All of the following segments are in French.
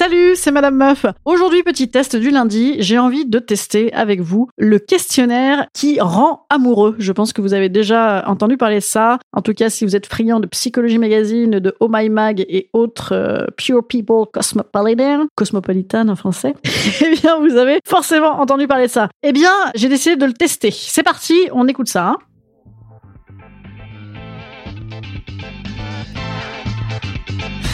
Salut, c'est Madame Meuf. Aujourd'hui, petit test du lundi, j'ai envie de tester avec vous le questionnaire qui rend amoureux. Je pense que vous avez déjà entendu parler de ça. En tout cas, si vous êtes friand de Psychologie Magazine, de Oh My Mag et autres euh, Pure People Cosmopolitan, Cosmopolitan en français, eh bien, vous avez forcément entendu parler de ça. Eh bien, j'ai décidé de le tester. C'est parti, on écoute ça. hein.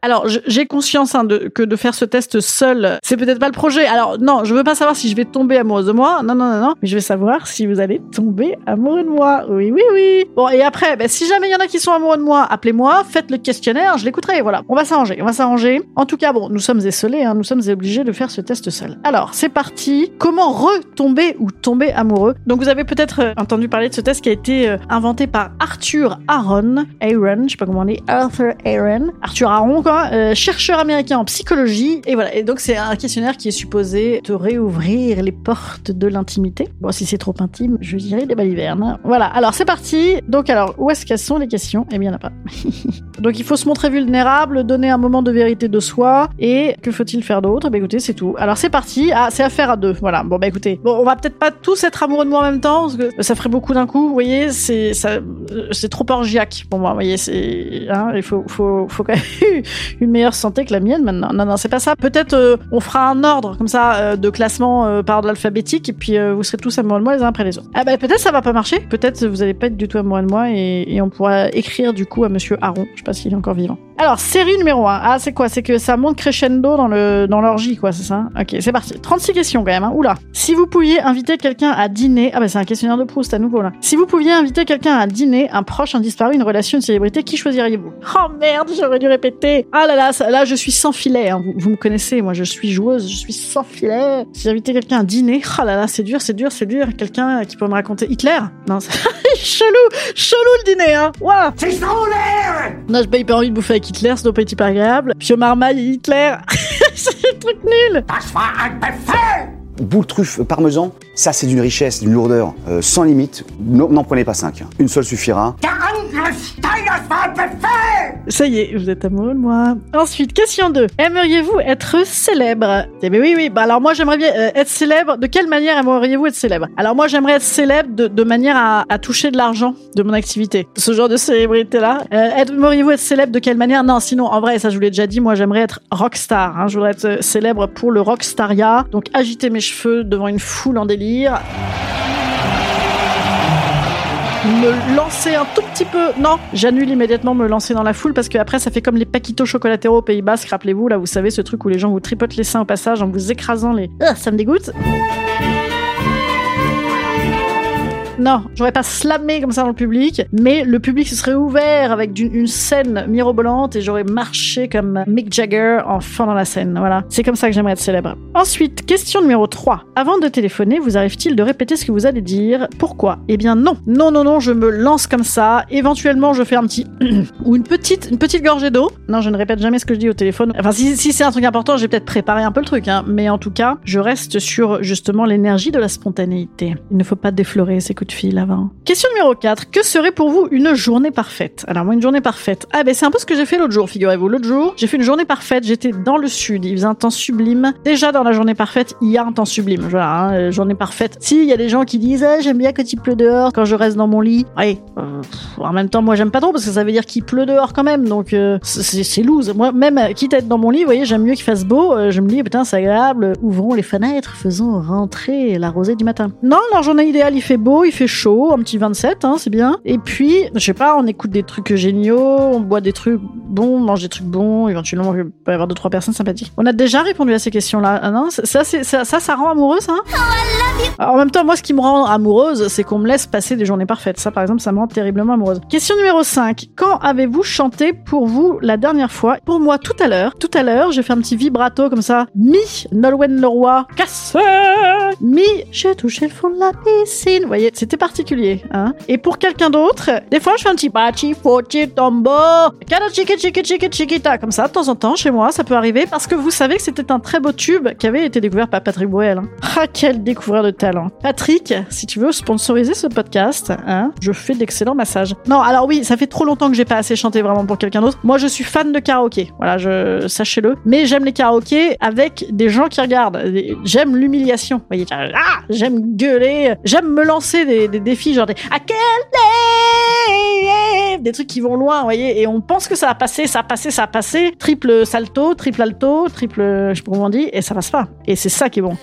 Alors, j'ai conscience hein, que de faire ce test seul, c'est peut-être pas le projet. Alors, non, je veux pas savoir si je vais tomber amoureuse de moi. Non, non, non, non. Mais je vais savoir si vous allez tomber amoureux de moi. Oui, oui, oui. Bon, et après, ben, si jamais il y en a qui sont amoureux de moi, appelez-moi, faites le questionnaire, je l'écouterai. Voilà. On va s'arranger, on va s'arranger. En tout cas, bon, nous sommes esselés, hein, nous sommes obligés de faire ce test seul. Alors, c'est parti. Comment retomber ou tomber amoureux? Donc, vous avez peut-être euh, entendu parler de ce test qui a été euh, inventé par Arthur Aaron. Aaron, je sais pas comment on dit. Arthur Aaron. Arthur Aaron, euh, chercheur américain en psychologie. Et voilà. Et donc, c'est un questionnaire qui est supposé te réouvrir les portes de l'intimité. Bon, si c'est trop intime, je dirais des balivernes. Voilà. Alors, c'est parti. Donc, alors, où est-ce qu'elles sont les questions? Eh bien, il n'y en a pas. Donc, il faut se montrer vulnérable, donner un moment de vérité de soi. Et que faut-il faire d'autre? Bah, écoutez, c'est tout. Alors, c'est parti. Ah, c'est à faire à deux. Voilà. Bon, bah, écoutez. Bon, on va peut-être pas tous être amoureux de moi en même temps, parce que ça ferait beaucoup d'un coup. Vous voyez, c'est euh, c'est trop orgiaque pour moi. Vous voyez, c'est, hein, il faut, faut, faut quand même une meilleure santé que la mienne maintenant. Non, non, c'est pas ça. Peut-être euh, on fera un ordre comme ça euh, de classement par ordre alphabétique et puis vous serez tous amoureux de moi les uns après les autres. Ah bah peut-être ça va pas marcher. Peut-être vous allez pas être du tout amoureux de moi et, et on pourra écrire du coup à Monsieur Aron. Pas s'il est encore vivant. Alors série numéro 1. Ah c'est quoi? C'est que ça monte crescendo dans le dans l'orgie quoi, c'est ça? Ok, c'est parti. 36 questions quand même. Hein. Oula. Si vous pouviez inviter quelqu'un à dîner, ah bah c'est un questionnaire de Proust à nouveau là. Si vous pouviez inviter quelqu'un à dîner, un proche, un disparu, une relation, une célébrité, qui choisiriez-vous? Oh merde, j'aurais dû répéter. Ah là là, ça- là je suis sans filet. hein. Vous, vous me connaissez, moi je suis joueuse, je suis sans filet. Si j'invitais quelqu'un à dîner, oh là là, c'est dur, c'est dur, c'est dur. Quelqu'un qui peut me raconter Hitler? Non, c'est chelou, chelou le dîner, hein. Waouh non, j'ai pas hyper envie de bouffer avec Hitler, ça doit pas être hyper agréable. Pio Marmaille et Hitler, c'est un truc nul. Boule truffe parmesan, ça c'est d'une richesse, d'une lourdeur euh, sans limite. N'en prenez pas cinq. hein. Une seule suffira. Ça y est, vous êtes amoureux de moi. Ensuite, question 2. Aimeriez-vous être célèbre? Eh bien oui, oui. Bah alors moi j'aimerais bien euh, être célèbre. De quelle manière aimeriez-vous être célèbre? Alors moi j'aimerais être célèbre de, manière à, toucher de l'argent de mon activité. Ce genre de célébrité-là. Euh, aimeriez-vous être célèbre de quelle manière? Non, sinon en vrai, ça je vous l'ai déjà dit, moi j'aimerais être rockstar. Hein. Je voudrais être célèbre pour le rockstaria. Donc agiter mes cheveux devant une foule en délire. Me lancer un tout petit peu. Non, j'annule immédiatement me lancer dans la foule parce que après ça fait comme les paquitos chocolateros au Pays Basque. Rappelez-vous là, vous savez ce truc où les gens vous tripotent les seins au passage en vous écrasant les. Ah, ça me dégoûte. Non, j'aurais pas slamé comme ça dans le public, mais le public se serait ouvert avec une scène mirobolante et j'aurais marché comme Mick Jagger enfant dans la scène. Voilà, c'est comme ça que j'aimerais être célèbre. Ensuite, question numéro 3. Avant de téléphoner, vous arrive-t-il de répéter ce que vous allez dire? Pourquoi? Eh bien non. Non, non, non, je me lance comme ça. Éventuellement, je fais un petit ou une petite, une petite gorgée d'eau. Non, je ne répète jamais ce que je dis au téléphone. Enfin, si, si c'est un truc important, j'ai peut-être préparé un peu le truc, hein. mais en tout cas, je reste sur justement l'énergie de la spontanéité. Il ne faut pas déflorer ces coups de avant. Question numéro 4. Que serait pour vous une journée parfaite? Alors moi, une journée parfaite. Ah ben c'est un peu ce que j'ai fait l'autre jour, figurez-vous. L'autre jour, j'ai fait une journée parfaite. J'étais dans le sud. Il faisait un temps sublime. Déjà dans la journée parfaite, il y a un temps sublime. Voilà, hein, euh, journée parfaite. Si, il y a des gens qui disent ah, j'aime bien quand il pleut dehors, quand je reste dans mon lit. Ouais. euh, en même temps, moi j'aime pas trop parce que ça veut dire qu'il pleut dehors quand même. Donc euh, c'est loose. Moi, même quitte à être dans mon lit, vous voyez, j'aime mieux qu'il fasse beau. Je me dis putain, c'est agréable. Ouvrons les fenêtres, faisons rentrer la rosée du matin. Non, leur journée idéale, il fait beau, il fait chaud, un petit 27, hein, c'est bien. Et puis, je sais pas, on écoute des trucs géniaux, on boit des trucs bons, on mange des trucs bons, éventuellement, il peut y avoir deux, trois personnes sympathiques. On a déjà répondu à ces questions-là. Ah non, ça, c'est, ça, ça, ça rend amoureuse, hein Alors, En même temps, moi, ce qui me rend amoureuse, c'est qu'on me laisse passer des journées parfaites. Ça, par exemple, ça me rend terriblement amoureuse. Question numéro 5. Quand avez-vous chanté pour vous la dernière fois? Pour moi, tout à l'heure. Tout à l'heure, j'ai fait un petit vibrato comme ça. Mi, Nolwenn Leroy, cassé Mi, j'ai touché le fond de la piscine. Vous voyez, c'était particulier. Hein Et pour quelqu'un d'autre, des fois, je fais un petit bachi, pochi, tombo. Comme ça, de temps en temps, chez moi, ça peut arriver parce que vous savez que c'était un très beau tube qui avait été découvert par Patrick Boel. hein. Ah, quel découvreur de talent. Patrick, si tu veux sponsoriser ce podcast, hein, je fais d'excellents massages. Non, alors oui, ça fait trop longtemps que j'ai pas assez chanté vraiment pour quelqu'un d'autre. Moi, je suis fan de karaoké. Voilà, je, sachez-le. Mais j'aime les karaokés avec des gens qui regardent. J'aime l'humiliation. Vous voyez, ah, j'aime gueuler. J'aime me lancer des, des défis, genre des à quel des trucs qui vont loin, vous voyez. Et on pense que ça va passer, ça va passer, ça va passer. Triple salto, triple alto, triple, je sais pas comment on dit, et ça passe pas. Et c'est ça qui est bon.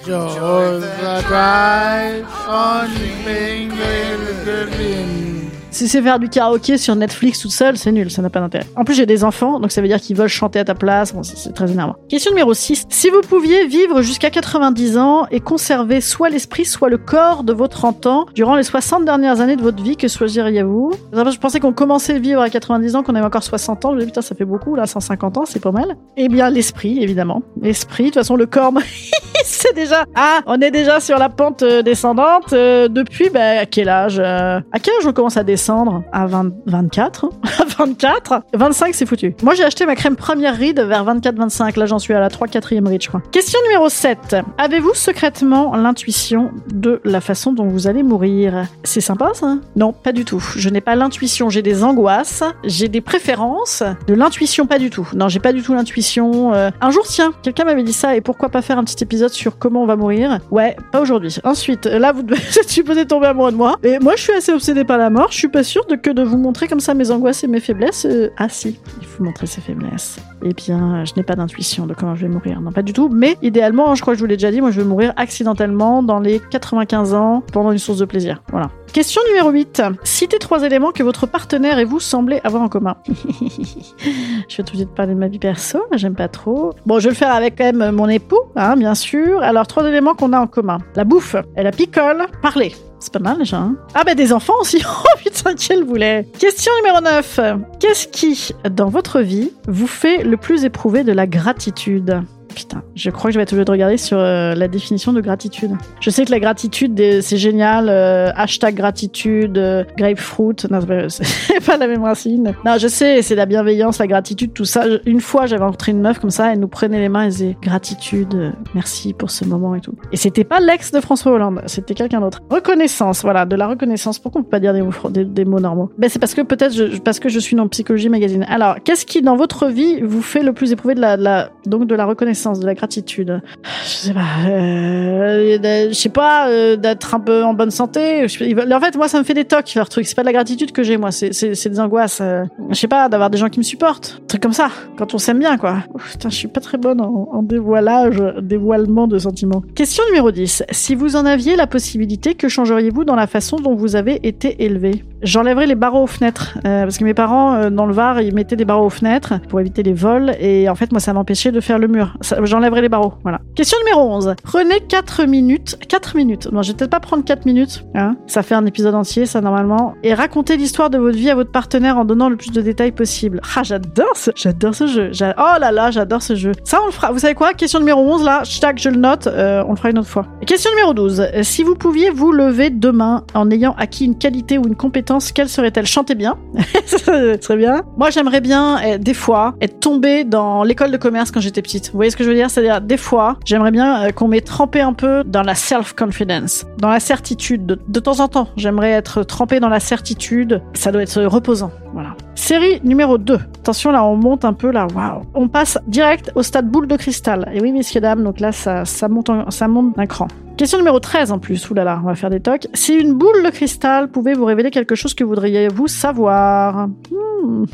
Si c'est faire du karaoké sur Netflix toute seule, c'est nul, ça n'a pas d'intérêt. En plus, j'ai des enfants, donc ça veut dire qu'ils veulent chanter à ta place. C'est très énervant. Question numéro 6. Si vous pouviez vivre jusqu'à 90 ans et conserver soit l'esprit, soit le corps de vos 30 ans durant les 60 dernières années de votre vie, que choisiriez-vous? Je pensais qu'on commençait à vivre à 90 ans, qu'on avait encore 60 ans. Je me putain, ça fait beaucoup, là, 150 ans, c'est pas mal. Eh bien, l'esprit, évidemment. L'esprit, de toute façon, le corps, c'est déjà... Ah, on est déjà sur la pente euh, descendante. euh, depuis, bah, à quel âge euh, À quel âge on commence à descendre? À 20 24 À 24 25, c'est foutu. Moi, j'ai acheté ma crème première ride vers 24-25. Là, j'en suis à la 3-4e ride, je crois. Question numéro 7. Avez-vous secrètement l'intuition de la façon dont vous allez mourir? C'est sympa, ça? Non, pas du tout. Je n'ai pas l'intuition. J'ai des angoisses. J'ai des préférences. De l'intuition, pas du tout. Non, j'ai pas du tout l'intuition. Euh, Un jour, tiens, quelqu'un m'avait dit ça. Et pourquoi pas faire un petit épisode sur comment on va mourir? Ouais, pas aujourd'hui. Ensuite, là, vous devez supposé tomber amoureux de moi. Et moi, je suis assez obsédée par la mort. Je suis pas sûre de que de vous montrer comme ça mes angoisses et mes faiblesses. Euh, ah si, il faut montrer ses faiblesses. Eh bien, je n'ai pas d'intuition de comment je vais mourir. Non, pas du tout. Mais idéalement, je crois que je vous l'ai déjà dit, moi, je vais mourir accidentellement dans les 95 ans pendant une source de plaisir. Voilà. Question numéro 8. Citez trois éléments que votre partenaire et vous semblez avoir en commun. je vais tout de suite parler de ma vie perso, j'aime pas trop. Bon, je vais le faire avec quand même mon époux, hein, bien sûr. Alors, trois éléments qu'on a en commun. La bouffe, la picole, parler. C'est pas mal déjà. hein. ah bah des enfants aussi. Oh putain, quel boulet. Question numéro 9. Qu'est-ce qui, dans votre vie, vous fait le plus éprouver de la gratitude? Putain, je crois que je vais être obligée de regarder sur euh, la définition de gratitude. Je sais que la gratitude, c'est génial. euh, hashtag gratitude, euh, grapefruit. Non, c'est pas, la même racine. Non, je sais, c'est la bienveillance, la gratitude, tout ça. Une fois, j'avais rencontré une meuf comme ça, elle nous prenait les mains et disait gratitude, merci pour ce moment et tout. Et c'était pas l'ex de François Hollande, c'était quelqu'un d'autre. Reconnaissance, voilà, de la reconnaissance. Pourquoi on peut pas dire des mots, normaux? Ben c'est parce que peut-être je, parce que je suis dans Psychologie Magazine. Alors, qu'est-ce qui dans votre vie vous fait le plus éprouver de la- donc de la reconnaissance, de la gratitude Je sais pas. euh, je sais pas euh, d'être un peu en bonne santé. En fait, moi, ça me fait des tocs leur truc. C'est pas de la gratitude que j'ai moi, c'est des angoisses. euh, je sais pas, d'avoir des gens qui me supportent, un truc comme ça. Quand on s'aime bien, quoi. Ouf, putain, je suis pas très bonne en, en dévoilage, dévoilement de sentiments. Question numéro 10. Si vous en aviez la possibilité, que changeriez-vous dans la façon dont vous avez été élevé J'enlèverais les barreaux aux fenêtres. euh, parce que mes parents, euh, dans le Var, ils mettaient des barreaux aux fenêtres pour éviter les vols. Et en fait, moi, ça m'empêchait de faire le mur. J'enlèverais les barreaux. Voilà. Question numéro 11. Prenez 4 minutes. 4 minutes. Non, je vais peut-être pas prendre 4 minutes. Hein ça fait un épisode entier, ça, normalement. Et racontez l'histoire de votre vie à votre partenaire en donnant le plus de détails possible. Ah, j'adore ce, j'adore ce jeu. Oh là là, j'adore ce jeu. Ça, on le fera. Vous savez quoi? Question numéro 11, là. Tac, je le note. Euh, on le fera une autre fois. Question numéro 12. Euh, Si vous pouviez vous lever demain en ayant acquis une qualité ou une compétence quelle serait-elle? Chanter bien, ce serait bien. Moi, j'aimerais bien, eh, des fois, être tombée dans l'école de commerce quand j'étais petite. Vous voyez ce que je veux dire? C'est-à-dire, des fois, j'aimerais bien euh, qu'on m'ait trempé un peu dans la self-confidence, dans la certitude. De, temps en temps, j'aimerais être trempée dans la certitude. Ça doit être reposant. Voilà. Série numéro 2. Attention, là, on monte un peu, là. Waouh. On passe direct au stade boule de cristal. Et oui, messieurs, dames, donc là, ça, ça monte d'un cran. Question numéro 13 en plus, oulala, on va faire des tocs. Si une boule de cristal pouvait vous révéler quelque chose que voudriez-vous savoir? Hmm,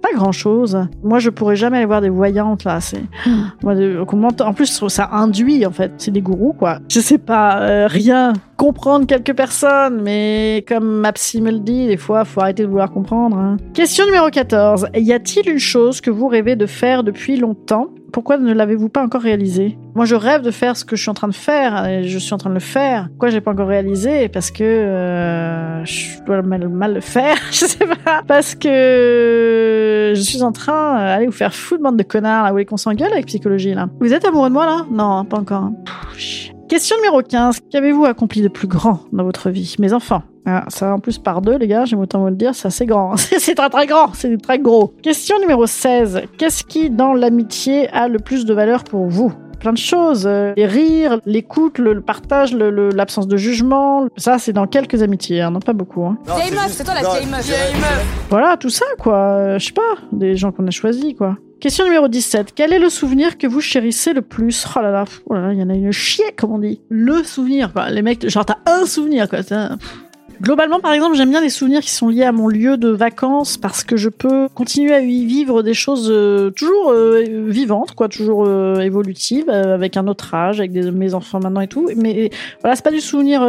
Pas grand-chose. Moi, je pourrais jamais aller voir des voyantes, là. C'est... M'entend- En plus, ça induit, en fait. C'est des gourous, quoi. Je sais pas, euh, rien. Comprendre quelques personnes, mais comme ma psy me le dit, des fois, faut arrêter de vouloir comprendre. hein. Question numéro 14. Y a-t-il une chose que vous rêvez de faire depuis longtemps? Pourquoi ne l'avez-vous pas encore réalisé? Moi, je rêve de faire ce que je suis en train de faire, et je suis en train de le faire. Pourquoi j'ai pas encore réalisé? Parce que euh, je dois mal, le faire, je sais pas. Parce que je suis en train d'aller vous faire foutre, bande de connards, là, vous qu'on s'engueule avec psychologie, là? Vous êtes amoureux de moi, là? Non, pas encore. hein. Question numéro 15. Qu'avez-vous accompli de plus grand dans votre vie? Mes enfants. Ah, ça en plus par deux, les gars, j'aime autant vous le dire, c'est assez grand. c'est très très grand, c'est très gros. Question numéro 16. Qu'est-ce qui, dans l'amitié, a le plus de valeur pour vous? Plein de choses. euh, Les rires, l'écoute, le, le partage, le- le- l'absence de jugement. Ça, c'est dans quelques amitiés, hein, non pas beaucoup. hein. Vieille meuf, c'est toi la vieille meuf. Vieille meuf. Voilà, tout ça, quoi. Euh, je sais pas, des gens qu'on a choisis, quoi. Question numéro 17. Quel est le souvenir que vous chérissez le plus? Oh là là, pff, oh là là, il y en a une chier, comme on dit. Le souvenir, quoi. Les mecs, genre, t'as un souvenir, quoi. Globalement, par exemple, j'aime bien les souvenirs qui sont liés à mon lieu de vacances parce que je peux continuer à y vivre des choses euh, toujours euh, vivantes, quoi, toujours euh, évolutives, avec un autre âge, avec mes enfants maintenant et tout. Mais voilà, c'est pas du souvenir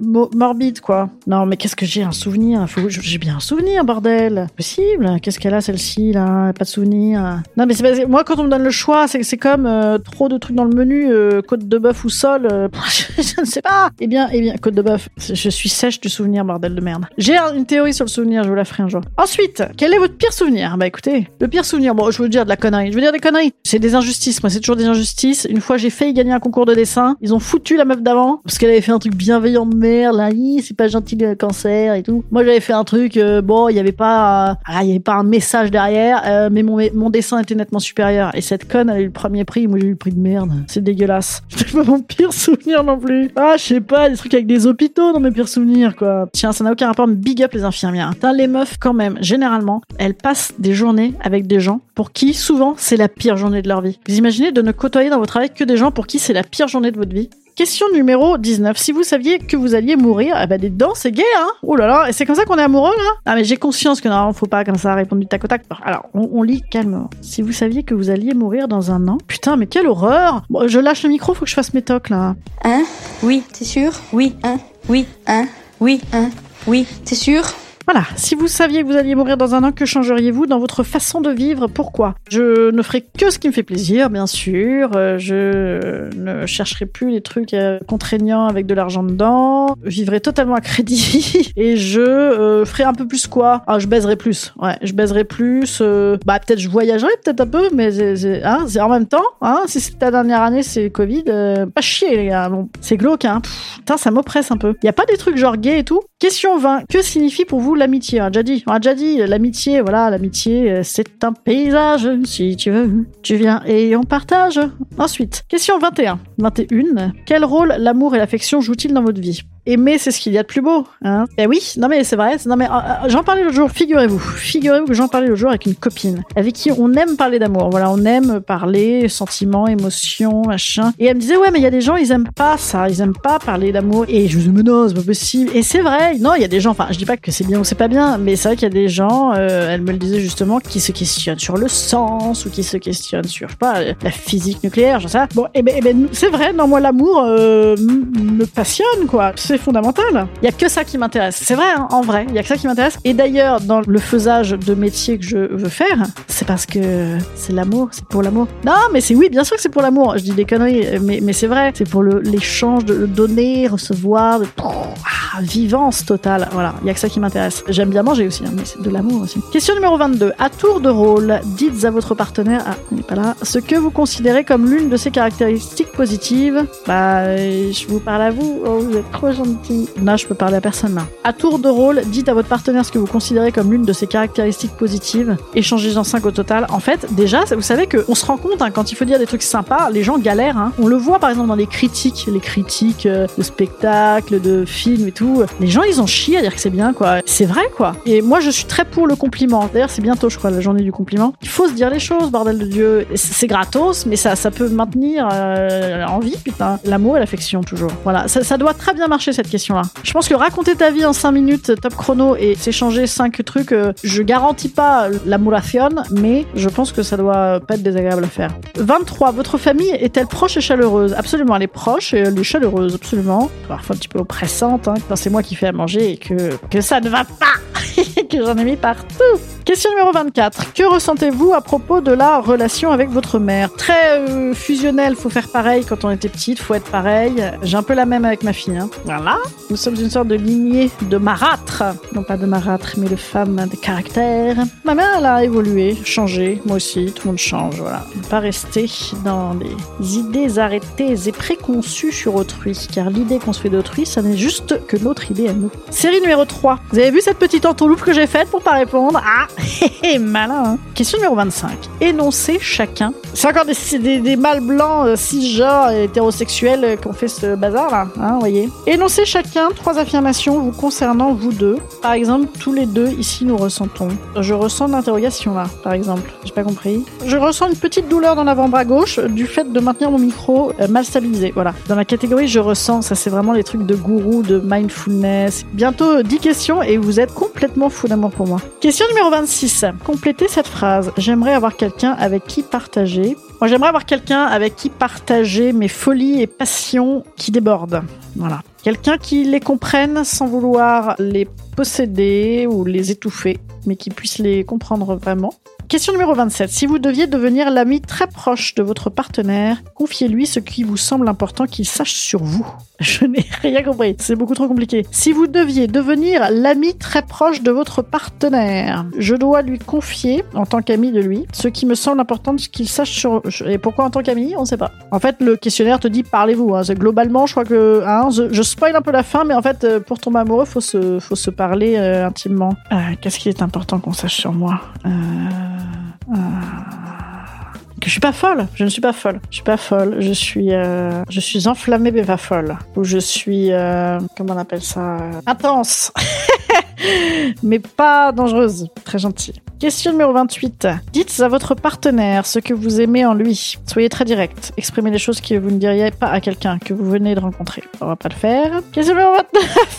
mo- morbide, quoi. Non, mais qu'est-ce que j'ai un souvenir? J'ai bien un souvenir, bordel. Possible? Qu'est-ce qu'elle a celle-ci là? Pas de souvenir. Non, mais c'est moi quand on me donne le choix, c'est c'est comme trop de trucs dans le menu, côte de bœuf ou sol. je ne sais pas. Eh bien, eh bien, côte de bœuf. Je suis sèche du souvenir, bordel de merde. J'ai une théorie sur le souvenir, je vous la ferai un jour. Ensuite, quel est votre pire souvenir? Bah écoutez, le pire souvenir, bon, je veux dire de la connerie. Je veux dire des conneries. C'est des injustices. Moi, c'est toujours des injustices. Une fois, j'ai failli gagner un concours de dessin. Ils ont foutu la meuf d'avant parce qu'elle avait fait un truc bienveillant de merde. Là, c'est pas gentil le cancer et tout. Moi, j'avais fait un truc. euh, bon, il y avait pas, euh, ah, avait pas un message derrière, euh, mais mon mon dessin était nettement supérieur. Et cette conne, elle a eu le premier prix. Moi, j'ai eu le prix de merde. C'est dégueulasse. C'est pas mon pire souvenir non plus. Ah, je sais pas, des trucs avec des hôpitaux dans mes pires souvenirs, quoi. Tiens, ça n'a aucun rapport, mais big up les infirmières. Putain, les meufs, quand même, généralement, elles passent des journées avec des gens pour qui, souvent, c'est la pire journée de leur vie. Vous imaginez de ne côtoyer dans votre travail que des gens pour qui c'est la pire journée de votre vie? Question numéro 19. Si vous saviez que vous alliez mourir, eh ben, des dents, c'est gay, hein? Oh là là, et c'est comme ça qu'on est amoureux, là? Ah, mais j'ai conscience que normalement, faut pas comme ça répondre du tac au tac. Alors, on, on lit calmement. Si vous saviez que vous alliez mourir dans un an, putain, mais quelle horreur Bon, je lâche le micro, faut que je fasse mes tocs, là. Hein? Oui, T'es sûr? Oui, Hein? Oui, Hein? Oui, Hein oui. T'es sûr? Voilà, si vous saviez que vous alliez mourir dans un an, que changeriez-vous dans votre façon de vivre? Pourquoi? Je ne ferai que ce qui me fait plaisir, bien sûr. Euh, Je ne chercherai plus les trucs euh, contraignants avec de l'argent dedans. Je vivrai totalement à crédit. Et je euh, ferai un peu plus quoi? Ah, je baiserai plus. Ouais, je baiserai plus. euh, bah, peut-être je voyagerai peut-être un peu, mais hein, en même temps. Hein, si c'est ta dernière année, c'est Covid. pas chier, les gars. Bon, c'est glauque, hein. Putain, ça m'oppresse un peu. Y a pas des trucs genre gay et tout? Question 20. Que signifie pour vous l'amitié On a déjà dit. On a déjà dit. L'amitié, voilà, l'amitié, euh, c'est un paysage. Si tu veux, tu viens et on partage. Ensuite, question 21. 21. Quel rôle l'amour et l'affection jouent-ils dans votre vie? Aimer, c'est ce qu'il y a de plus beau. Hein eh oui, non mais c'est vrai. Non mais euh, euh, j'en parlais l'autre jour. Figurez-vous, figurez-vous que j'en parlais l'autre jour avec une copine avec qui on aime parler d'amour. Voilà, on aime parler sentiments, émotions, machin. Et elle me disait ouais, mais il y a des gens ils aiment pas ça, ils aiment pas parler d'amour. Et je me disais mais c'est pas possible. Et c'est vrai. Non, il y a des gens. Enfin, je dis pas que c'est bien ou c'est pas bien, mais c'est vrai qu'il y a des gens. euh, elle me le disait justement qui se questionnent sur le sens ou qui se questionnent sur je sais pas la physique nucléaire, j'en sais. Bon, et ben, eh ben c'est vrai. Non, moi l'amour euh, me passionne quoi. Fondamental. Il y a que ça qui m'intéresse. C'est vrai, hein, en vrai, il y a que ça qui m'intéresse. Et d'ailleurs, dans le faisage de métier que je veux faire, c'est parce que c'est l'amour, c'est pour l'amour. Non, mais c'est oui, bien sûr que c'est pour l'amour. Je dis des conneries, mais, c'est vrai. C'est pour l'échange de, donner, recevoir, de ah, vivance totale. Voilà, il y a que ça qui m'intéresse. J'aime bien manger aussi, hein, mais c'est de l'amour aussi. Question numéro 22. À tour de rôle, dites à votre partenaire, ah, il n'est pas là, ce que vous considérez comme l'une de ses caractéristiques positives. Bah, je vous parle à vous. Oh, vous êtes trop gentil. Gentil. Là, je peux parler à personne là. À tour de rôle, dites à votre partenaire ce que vous considérez comme l'une de ses caractéristiques positives. Échangez-en 5 au total. En fait, déjà, vous savez que on se rend compte hein, quand il faut dire des trucs sympas, les gens galèrent. hein. On le voit par exemple dans les critiques, les critiques euh, de spectacles, de films et tout. Les gens, ils ont chié à dire que c'est bien, quoi. C'est vrai, quoi. Et moi, je suis très pour le compliment. D'ailleurs, c'est bientôt, je crois, la journée du compliment. Il faut se dire les choses, bordel de Dieu. C'est gratos, mais ça, ça peut maintenir euh, en vie, putain. L'amour et l'affection, toujours. Voilà, ça doit très bien marcher, cette question-là. Je pense que raconter ta vie en 5 minutes, top chrono, et s'échanger 5 trucs, euh, je garantis pas l'amoration, mais je pense que ça doit pas être désagréable à faire. 23. Votre famille est-elle proche et chaleureuse? Absolument, elle est proche et elle est chaleureuse, absolument. Parfois un petit peu oppressante, hein, c'est moi qui fais à manger et que, que ça ne va pas, j'en ai mis partout. Question numéro 24. Que ressentez-vous à propos de la relation avec votre mère? Très euh, fusionnel, faut faire pareil quand on était petite, faut être pareil. J'ai un peu la même avec ma fille. hein. Voilà. Nous sommes une sorte de lignée de marâtres. Non pas de marâtres, mais de femmes de caractère. Ma mère, elle a évolué, changé. Moi aussi, tout le monde change. Voilà. Ne pas rester dans des idées arrêtées et préconçues sur autrui. Car l'idée qu'on se fait d'autrui, ça n'est juste que notre idée à nous. Série numéro 3. Vous avez vu cette petite entourloupe que j'ai faite pour pas répondre Ah, hé, malin. hein. Question numéro 25. Énoncez chacun. C'est encore des, des, mâles blancs euh, cisgenres et hétérosexuels euh, qui ont fait ce bazar là, hein, voyez. Énoncez chacun trois affirmations vous concernant vous deux. Par exemple, tous les deux ici nous ressentons. Je ressens l'interrogation là, par exemple. J'ai pas compris. Je ressens une petite douleur dans l'avant-bras gauche du fait de maintenir mon micro euh, mal stabilisé. Voilà. Dans la catégorie je ressens, ça c'est vraiment les trucs de gourou, de mindfulness. Bientôt euh, 10 questions et vous êtes complètement fou Question numéro 26. Complétez cette phrase. J'aimerais avoir quelqu'un avec qui partager. Moi, j'aimerais avoir quelqu'un avec qui partager mes folies et passions qui débordent. Voilà. Quelqu'un qui les comprenne sans vouloir les posséder ou les étouffer, mais qui puisse les comprendre vraiment. Question numéro 27. Si vous deviez devenir l'ami très proche de votre partenaire, confiez-lui ce qui vous semble important qu'il sache sur vous. Je n'ai rien compris. C'est beaucoup trop compliqué. Si vous deviez devenir l'ami très proche de votre partenaire, je dois lui confier, en tant qu'ami de lui, ce qui me semble important qu'il sache sur... Et pourquoi en tant qu'ami? On ne sait pas. En fait, le questionnaire te dit parlez-vous. Hein. Globalement, je crois que... hein, je, je spoil un peu la fin, mais en fait, euh, pour tomber amoureux, faut se, faut se parler euh, intimement. Euh, Qu'est-ce qui est important qu'on sache sur moi? Euh, que je suis pas folle. Je ne suis pas folle. Je suis pas folle. Je suis, euh, je suis enflammée mais pas folle. Ou je suis, euh, comment on appelle ça, euh, intense. mais pas dangereuse. Très gentille. Question numéro 28. Dites à votre partenaire ce que vous aimez en lui. Soyez très direct. Exprimez les choses que vous ne diriez pas à quelqu'un que vous venez de rencontrer. On va pas le faire. Question numéro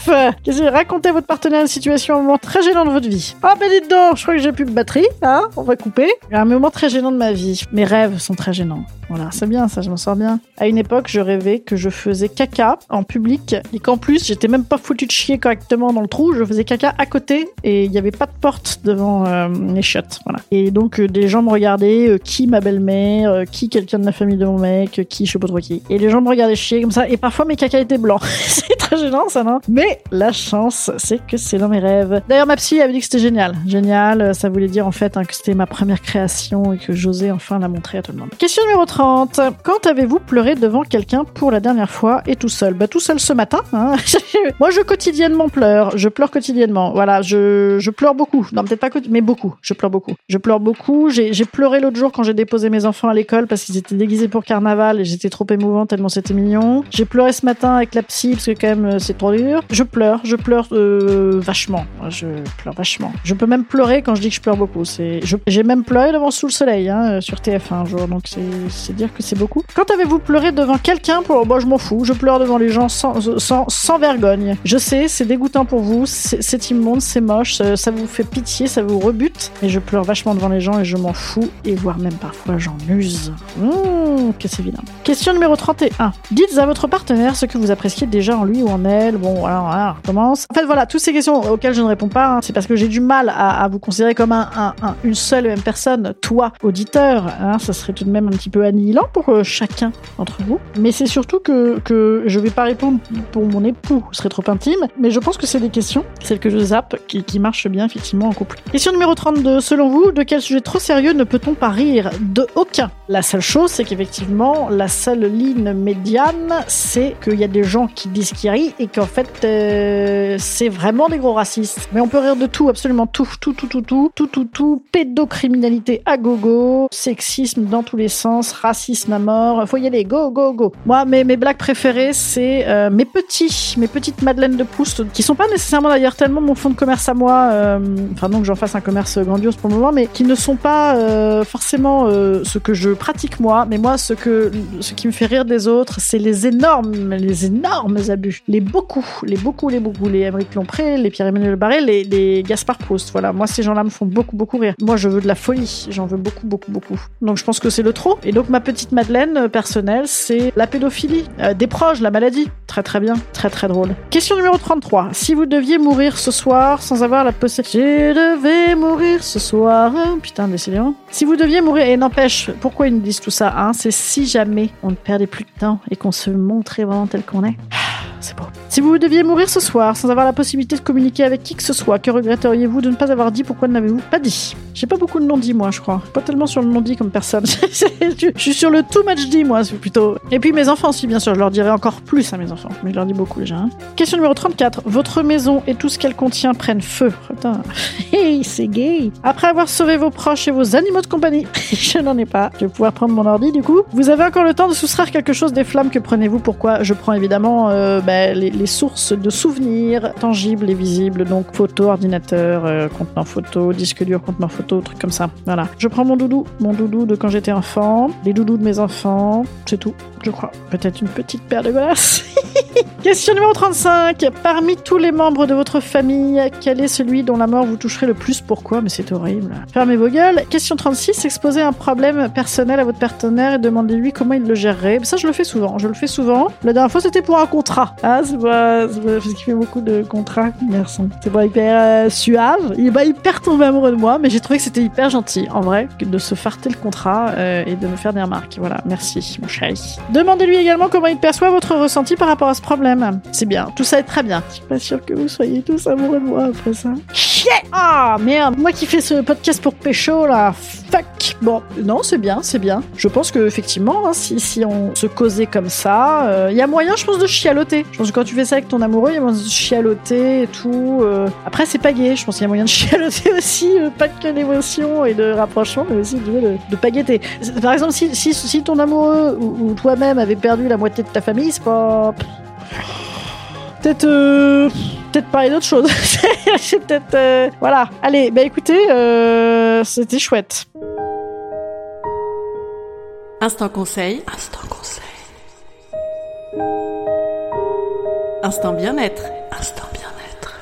29. Question- Racontez à votre partenaire une situation, un moment très gênant de votre vie? Ah ben dites donc, je crois que j'ai plus de batterie. Hein On va couper. Un moment très gênant de ma vie. Mes rêves sont très gênants. Voilà, c'est bien ça, je m'en sors bien. À une époque, je rêvais que je faisais caca en public et qu'en plus, j'étais même pas foutu de chier correctement dans le trou. Je faisais caca à côté et il n'y avait pas de porte devant euh, chiottes. Voilà. Et donc, euh, des gens me regardaient, euh, qui ma belle-mère, euh, qui quelqu'un de la famille de mon mec, qui je sais pas trop qui. Et les gens me regardaient chier comme ça et parfois mes caca étaient blancs. c'est très gênant ça, non? Mais la chance, c'est que c'est dans mes rêves. D'ailleurs, ma psy avait dit que c'était génial. Génial, ça voulait dire en fait hein, que c'était ma première création et que j'osais enfin la montrer à tout le monde. Question numéro 30. Quand avez-vous pleuré devant quelqu'un pour la dernière fois et tout seul? Bah tout seul ce matin. hein. Moi je quotidiennement pleure. Je pleure quotidiennement. Voilà, je, je pleure beaucoup. Non, peut-être pas mais beaucoup. Je pleure beaucoup. Je pleure beaucoup. J'ai pleuré l'autre jour quand j'ai déposé mes enfants à l'école parce qu'ils étaient déguisés pour carnaval et j'étais trop émouvant tellement c'était mignon. J'ai pleuré ce matin avec la psy parce que quand même euh, c'est trop dur. Je pleure, je pleure euh, vachement. Je pleure vachement. Je peux même pleurer quand je dis que je pleure beaucoup. C'est, j'ai même pleuré devant Sous le Soleil hein, sur TF1 un jour, donc c'est, dire que c'est beaucoup. Quand avez-vous pleuré devant quelqu'un pour, moi je m'en fous. Je pleure devant les gens sans, sans, sans vergogne. Je sais, c'est dégoûtant pour vous, c'est, immonde, c'est moche, ça vous fait pitié, ça vous rebute, mais je pleure vachement devant les gens et je m'en fous et voire même parfois j'en use. Mmh, que c'est vilain. Question numéro 31. Dites à votre partenaire ce que vous appréciez déjà en lui ou en elle. Bon, voilà, on commence. En fait, voilà, toutes ces questions auxquelles je ne réponds pas, hein, c'est parce que j'ai du mal à, vous considérer comme un- une seule et même personne. Toi, auditeur, hein, ça serait tout de même un petit peu annihilant pour euh, chacun d'entre vous. Mais c'est surtout que, que je vais pas répondre pour mon époux, ce serait trop intime. Mais je pense que c'est des questions, celles que je zappe, qui, qui marchent bien effectivement en couple. Question numéro 32. Selon vous, de quel sujet trop sérieux ne peut-on pas rire De aucun. La seule chose, c'est qu'effectivement, la seule ligne médiane, c'est qu'il y a des gens qui disent qu'il n'y a Paris et qu'en fait, euh, c'est vraiment des gros racistes. Mais on peut rire de tout, absolument tout, tout, tout, tout, tout, tout, tout, tout. Pédocriminalité à gogo, sexisme dans tous les sens, racisme à mort. Faut y aller, go, go, go. Moi, mes, mes blagues préférées, c'est euh, mes petits, mes petites Madeleines de Proust, qui sont pas nécessairement d'ailleurs tellement mon fond de commerce à moi. euh, enfin, non que j'en fasse un commerce grandiose pour le moment, mais qui ne sont pas euh, forcément euh, ce que je pratique moi. Mais moi, ce que, ce qui me fait rire des autres, c'est les énormes, les énormes abus, les beaucoup, les beaucoup, les beaucoup, les Émeric Lompré, les Pierre-Emmanuel Barré, les, les Gaspard Proust. Voilà, moi, ces gens-là me font beaucoup, beaucoup rire. Moi, je veux de la folie, j'en veux beaucoup, beaucoup, beaucoup. Donc, je pense que c'est le trop. Et donc, ma petite Madeleine euh, personnelle, c'est la pédophilie, des proches, la maladie. Très, très bien, très, très drôle. Question numéro 33. Si vous deviez mourir ce soir sans avoir la possibilité... Je devais mourir ce soir... hein, Putain, décidément. Si vous deviez mourir... Et n'empêche, pourquoi ils nous disent tout ça hein? C'est si jamais on ne perdait plus de temps et qu'on se montrait vraiment tel qu'on est. C'est beau. Si vous deviez mourir ce soir sans avoir la possibilité de communiquer avec qui que ce soit, que regretteriez-vous de ne pas avoir dit Pourquoi ne l'avez-vous pas dit? J'ai pas beaucoup de non-dit, moi, je crois. Pas tellement sur le non-dit comme personne. je suis sur le too much dit, moi, plutôt. Et puis mes enfants aussi, bien sûr. Je leur dirai encore plus à mes enfants. Mais je leur dis beaucoup déjà. hein. Question numéro 34. Votre maison et tout ce qu'elle contient prennent feu. Putain. Hey, c'est gay. Après avoir sauvé vos proches et vos animaux de compagnie, je n'en ai pas. Je vais pouvoir prendre mon ordi, du coup. Vous avez encore le temps de soustraire quelque chose des flammes que prenez-vous? Pourquoi? Je prends évidemment euh, bah, les, sources de souvenirs tangibles et visibles, donc photo, ordinateur, euh, contenant photo, disque dur, contenant photo, trucs comme ça. Voilà. Je prends mon doudou, mon doudou de quand j'étais enfant, les doudous de mes enfants, c'est tout, je crois. Peut-être une petite paire de glaces. Question numéro 35. Parmi tous les membres de votre famille, quel est celui dont la mort vous toucherait le plus? Pourquoi? Mais c'est horrible. Fermez vos gueules. Question 36. Exposez un problème personnel à votre partenaire et demandez-lui comment il le gérerait. Ça, je le fais souvent. Je le fais souvent. La dernière fois, c'était pour un contrat. Ah, c'est pas, c'est pas- parce qu'il fait beaucoup de contrats, garçon. C'est pas hyper euh, suave. Il est pas hyper tombé amoureux de moi, mais j'ai trouvé que c'était hyper gentil, en vrai, de se farter le contrat euh, et de me faire des remarques. Voilà. Merci, mon chéri. Demandez-lui également comment il perçoit votre ressenti par rapport à ce problème. C'est bien. Tout ça est très bien. Je suis pas sûre que vous soyez tous amoureux de moi après ça. Chier Ah, merde. Moi qui fais ce podcast pour pécho, là. Fuck. Bon, non, c'est bien, c'est bien. Je pense que effectivement, hein, si, si on se causait comme ça, euh, il y a moyen, je pense, de chialoter. Je pense que quand tu fais ça avec ton amoureux, il y a moyen de chialoter et tout. euh. Après, c'est pas gay. Je pense qu'il y a moyen de chialoter aussi, euh, pas que d'émotion et de rapprochement, mais aussi de, de. Par exemple, si, si, si ton amoureux ou, ou toi-même avait perdu la moitié de ta famille, c'est pas. Peut-être. euh, Peut-être parler d'autre chose. c'est peut-être. euh, Voilà. Allez, bah écoutez, euh, c'était chouette. Instant conseil. Instant conseil. Instant bien-être. Instant bien-être.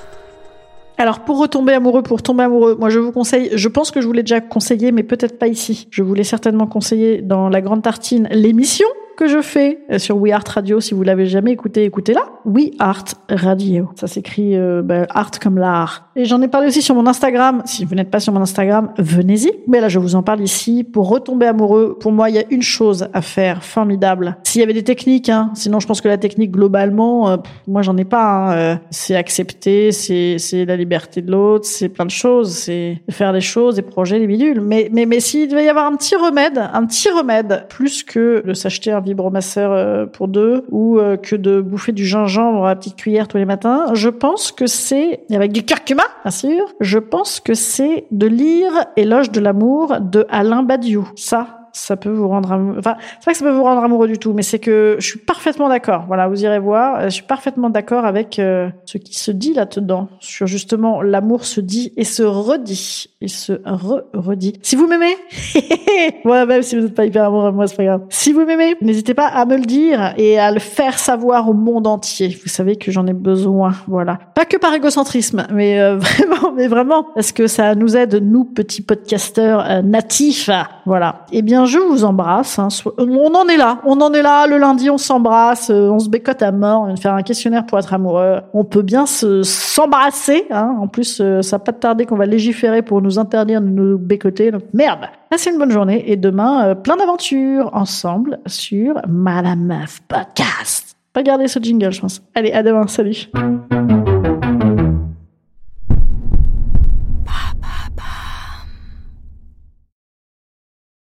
Alors pour retomber amoureux, pour tomber amoureux, moi je vous conseille, je pense que je vous l'ai déjà conseillé, mais peut-être pas ici. Je vous l'ai certainement conseillé dans La Grande Tartine, l'émission que je fais euh, sur We Art Radio. Si vous l'avez jamais écouté, écoutez-la. We Art Radio. Ça s'écrit euh, ben, art comme l'art. Et j'en ai parlé aussi sur mon Instagram. Si vous n'êtes pas sur mon Instagram, venez-y. Mais là, je vous en parle ici. Pour retomber amoureux, pour moi, il y a une chose à faire formidable. S'il y avait des techniques, hein, sinon je pense que la technique globalement, euh, moi j'en ai pas. hein, euh, c'est accepter, c'est la liberté de l'autre, c'est plein de choses, c'est faire des choses, des projets, des bidules. Mais mais mais s'il devait y avoir un petit remède, un petit remède, plus que de s'acheter un vibromasseur euh, pour deux ou euh, que de bouffer du gingembre à petite cuillère tous les matins, je pense que c'est avec du curcuma, bien sûr. Je pense que c'est de lire Éloge de l'amour de Alain Badiou. Ça, ça peut vous rendre amoureux. Enfin, c'est pas que ça peut vous rendre amoureux du tout, mais c'est que je suis parfaitement d'accord. Voilà, vous irez voir. euh, Je suis parfaitement d'accord avec ce qui se dit là-dedans sur justement l'amour se dit et se redit. Il se re-redit. Si vous m'aimez, ouais, même si vous n'êtes pas hyper amoureux moi, c'est pas grave. Si vous m'aimez, n'hésitez pas à me le dire et à le faire savoir au monde entier. Vous savez que j'en ai besoin. Voilà. Pas que par égocentrisme, mais euh, vraiment, mais vraiment, parce que ça nous aide, nous, petits podcasteurs euh, natifs. Voilà. Eh bien, je vous embrasse. hein. On en est là. On en est là. Le lundi, on s'embrasse. euh, On se bécote à mort. On vient de faire un questionnaire pour être amoureux. On peut bien se s'embrasser. Hein. En plus, ça va pas tarder qu'on va légiférer pour nous interdire de nous bécoter. Merde. Passez une bonne journée. Et demain, euh, plein d'aventures ensemble sur Madame Meuf Podcast. Pas garder ce jingle, je pense. Allez, à demain. Salut.